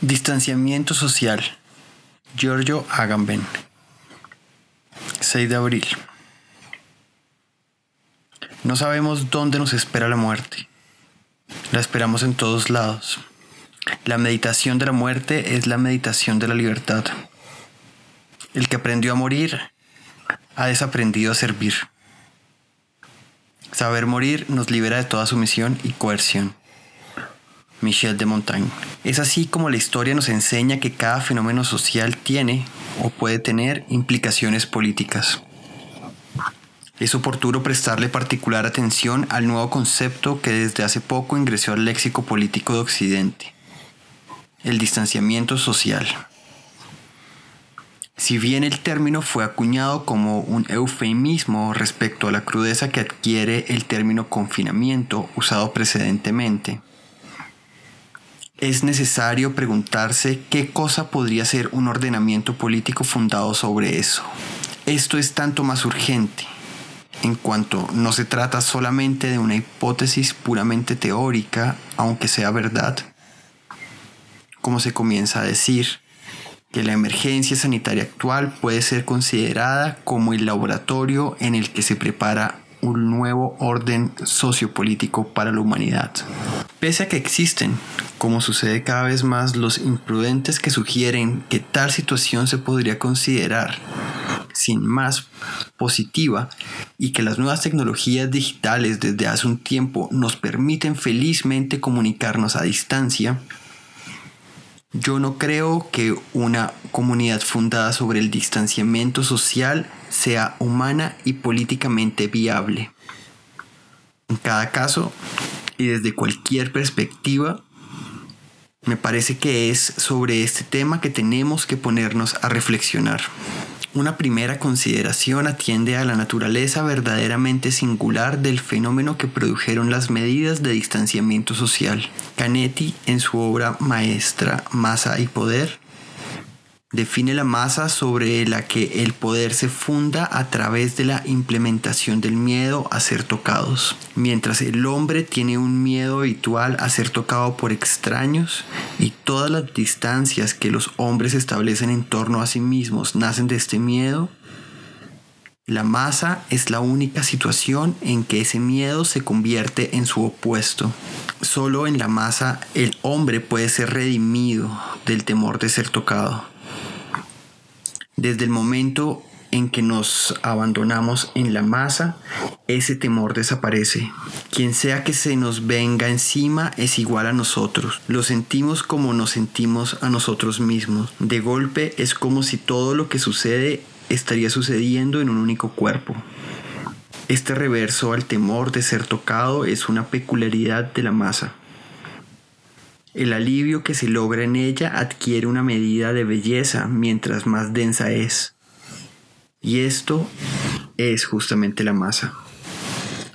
Distanciamiento social. Giorgio Agamben. 6 de abril. No sabemos dónde nos espera la muerte. La esperamos en todos lados. La meditación de la muerte es la meditación de la libertad. El que aprendió a morir ha desaprendido a servir. Saber morir nos libera de toda sumisión y coerción. Michel de Montaigne. Es así como la historia nos enseña que cada fenómeno social tiene o puede tener implicaciones políticas. Es oportuno prestarle particular atención al nuevo concepto que desde hace poco ingresó al léxico político de Occidente, el distanciamiento social. Si bien el término fue acuñado como un eufemismo respecto a la crudeza que adquiere el término confinamiento usado precedentemente, es necesario preguntarse qué cosa podría ser un ordenamiento político fundado sobre eso. Esto es tanto más urgente, en cuanto no se trata solamente de una hipótesis puramente teórica, aunque sea verdad, como se comienza a decir, que la emergencia sanitaria actual puede ser considerada como el laboratorio en el que se prepara un nuevo orden sociopolítico para la humanidad. Pese a que existen, como sucede cada vez más, los imprudentes que sugieren que tal situación se podría considerar sin más positiva y que las nuevas tecnologías digitales desde hace un tiempo nos permiten felizmente comunicarnos a distancia, yo no creo que una comunidad fundada sobre el distanciamiento social sea humana y políticamente viable. En cada caso y desde cualquier perspectiva, me parece que es sobre este tema que tenemos que ponernos a reflexionar. Una primera consideración atiende a la naturaleza verdaderamente singular del fenómeno que produjeron las medidas de distanciamiento social. Canetti, en su obra maestra Masa y Poder, define la masa sobre la que el poder se funda a través de la implementación del miedo a ser tocados. Mientras el hombre tiene un miedo habitual a ser tocado por extraños y todas las distancias que los hombres establecen en torno a sí mismos nacen de este miedo, la masa es la única situación en que ese miedo se convierte en su opuesto. Solo en la masa el hombre puede ser redimido del temor de ser tocado. Desde el momento en que nos abandonamos en la masa, ese temor desaparece. Quien sea que se nos venga encima es igual a nosotros. Lo sentimos como nos sentimos a nosotros mismos. De golpe es como si todo lo que sucede estaría sucediendo en un único cuerpo. Este reverso al temor de ser tocado es una peculiaridad de la masa. El alivio que se logra en ella adquiere una medida de belleza mientras más densa es. Y esto es justamente la masa.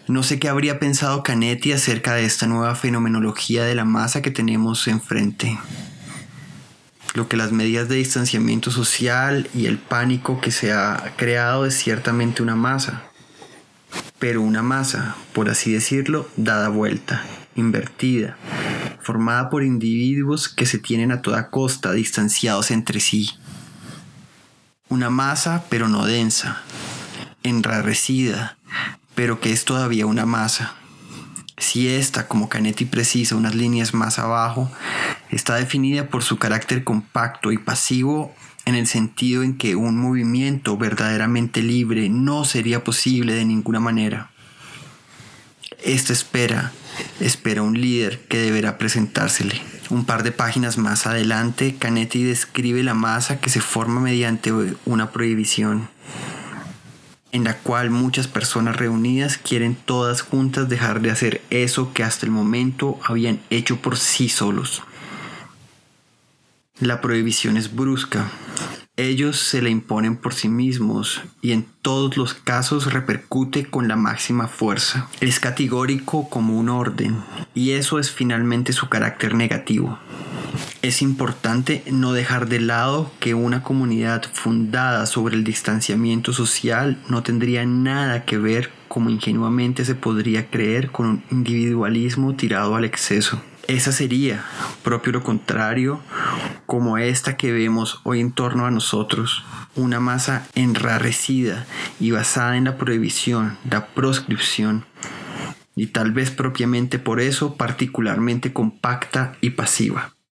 No sé qué habría pensado Canetti acerca de esta nueva fenomenología de la masa que tenemos enfrente. Lo que las medidas de distanciamiento social y el pánico que se ha creado es ciertamente una masa. Pero una masa, por así decirlo, dada vuelta, invertida, formada por individuos que se tienen a toda costa distanciados entre sí. Una masa, pero no densa, enrarecida, pero que es todavía una masa. Si esta, como Canetti precisa unas líneas más abajo, está definida por su carácter compacto y pasivo en el sentido en que un movimiento verdaderamente libre no sería posible de ninguna manera. Esta espera espera un líder que deberá presentársele. Un par de páginas más adelante, Canetti describe la masa que se forma mediante una prohibición, en la cual muchas personas reunidas quieren todas juntas dejar de hacer eso que hasta el momento habían hecho por sí solos. La prohibición es brusca, ellos se la imponen por sí mismos y en todos los casos repercute con la máxima fuerza. Es categórico como un orden y eso es finalmente su carácter negativo. Es importante no dejar de lado que una comunidad fundada sobre el distanciamiento social no tendría nada que ver como ingenuamente se podría creer con un individualismo tirado al exceso. Esa sería, propio lo contrario, como esta que vemos hoy en torno a nosotros, una masa enrarecida y basada en la prohibición, la proscripción, y tal vez propiamente por eso particularmente compacta y pasiva.